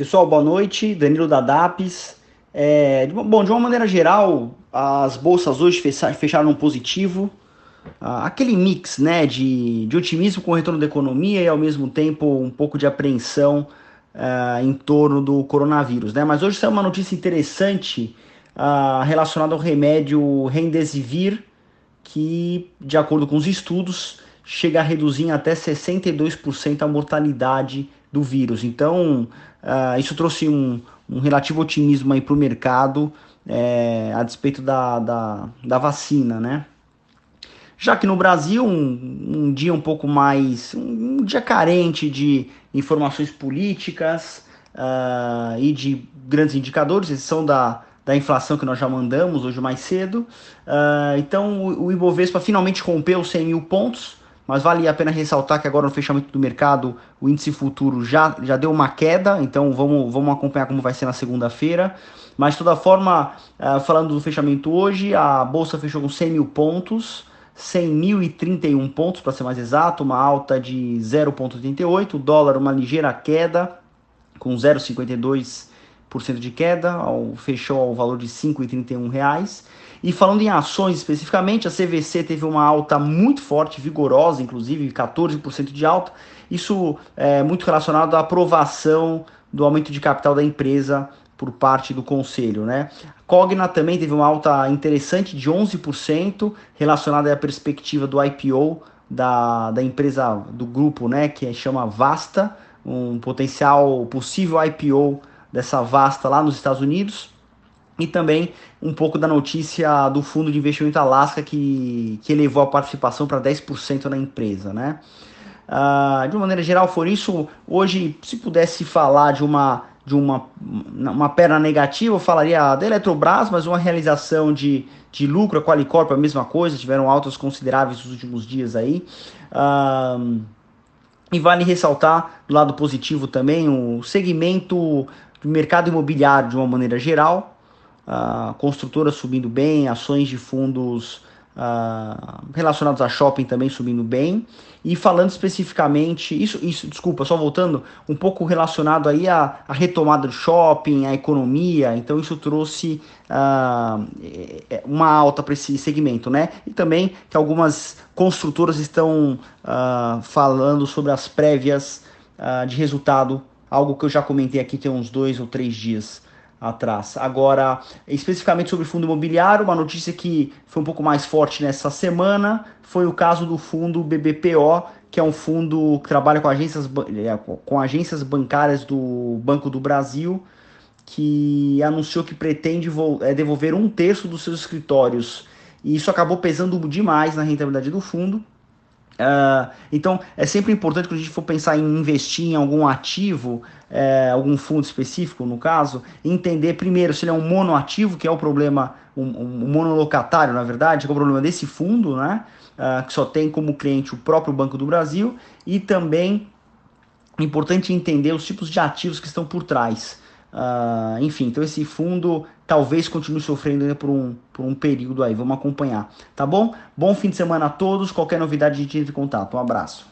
Pessoal, boa noite. Danilo da DAPS. É, bom, de uma maneira geral, as bolsas hoje fecharam positivo. Ah, aquele mix né, de, de otimismo com o retorno da economia e ao mesmo tempo um pouco de apreensão uh, em torno do coronavírus. Né? Mas hoje saiu uma notícia interessante uh, relacionada ao remédio Remdesivir, que, de acordo com os estudos, chega a reduzir em até 62% a mortalidade do vírus. Então, uh, isso trouxe um, um relativo otimismo para o mercado é, a despeito da, da, da, vacina, né? Já que no Brasil, um, um dia um pouco mais, um, um, dia carente de informações políticas uh, e de grandes indicadores, esses são da, da inflação que nós já mandamos hoje mais cedo. Uh, então, o, o Ibovespa finalmente rompeu os 100 mil pontos, mas vale a pena ressaltar que agora no fechamento do mercado o índice futuro já, já deu uma queda, então vamos, vamos acompanhar como vai ser na segunda-feira. Mas de toda forma, uh, falando do fechamento hoje, a bolsa fechou com 100 mil pontos, 100.031 pontos para ser mais exato, uma alta de 0,88, o dólar uma ligeira queda com 0,52% de queda, ao, fechou ao valor de R$ 5,31. E falando em ações especificamente, a CVC teve uma alta muito forte, vigorosa, inclusive 14% de alta. Isso é muito relacionado à aprovação do aumento de capital da empresa por parte do conselho, né? Cogna também teve uma alta interessante de 11% relacionada à perspectiva do IPO da, da empresa do grupo, né, que chama Vasta, um potencial possível IPO dessa Vasta lá nos Estados Unidos e também um pouco da notícia do fundo de investimento Alaska que, que elevou a participação para 10% na empresa, né? Uh, de uma maneira geral, for isso. Hoje, se pudesse falar de uma de uma, uma perna negativa, eu falaria da Eletrobras, mas uma realização de, de lucro, a Qualicorp a mesma coisa, tiveram altas consideráveis nos últimos dias aí. Uh, e vale ressaltar, do lado positivo também, o segmento mercado imobiliário de uma maneira geral, uh, construtoras subindo bem, ações de fundos uh, relacionados a shopping também subindo bem. E falando especificamente, isso, isso, desculpa, só voltando, um pouco relacionado aí à, à retomada do shopping, à economia, então isso trouxe uh, uma alta para esse segmento, né? E também que algumas construtoras estão uh, falando sobre as prévias de resultado, algo que eu já comentei aqui tem uns dois ou três dias atrás. Agora, especificamente sobre fundo imobiliário, uma notícia que foi um pouco mais forte nessa semana foi o caso do fundo BBPO, que é um fundo que trabalha com agências, é, com agências bancárias do Banco do Brasil, que anunciou que pretende é, devolver um terço dos seus escritórios. E isso acabou pesando demais na rentabilidade do fundo. Uh, então, é sempre importante quando a gente for pensar em investir em algum ativo, é, algum fundo específico, no caso, entender primeiro se ele é um monoativo, que é o problema, um, um monolocatário, na verdade, que é o problema desse fundo, né? Uh, que só tem como cliente o próprio Banco do Brasil, e também é importante entender os tipos de ativos que estão por trás. Uh, enfim, então esse fundo talvez continue sofrendo ainda por um, por um período aí. Vamos acompanhar, tá bom? Bom fim de semana a todos. Qualquer novidade a gente entra em contato. Um abraço.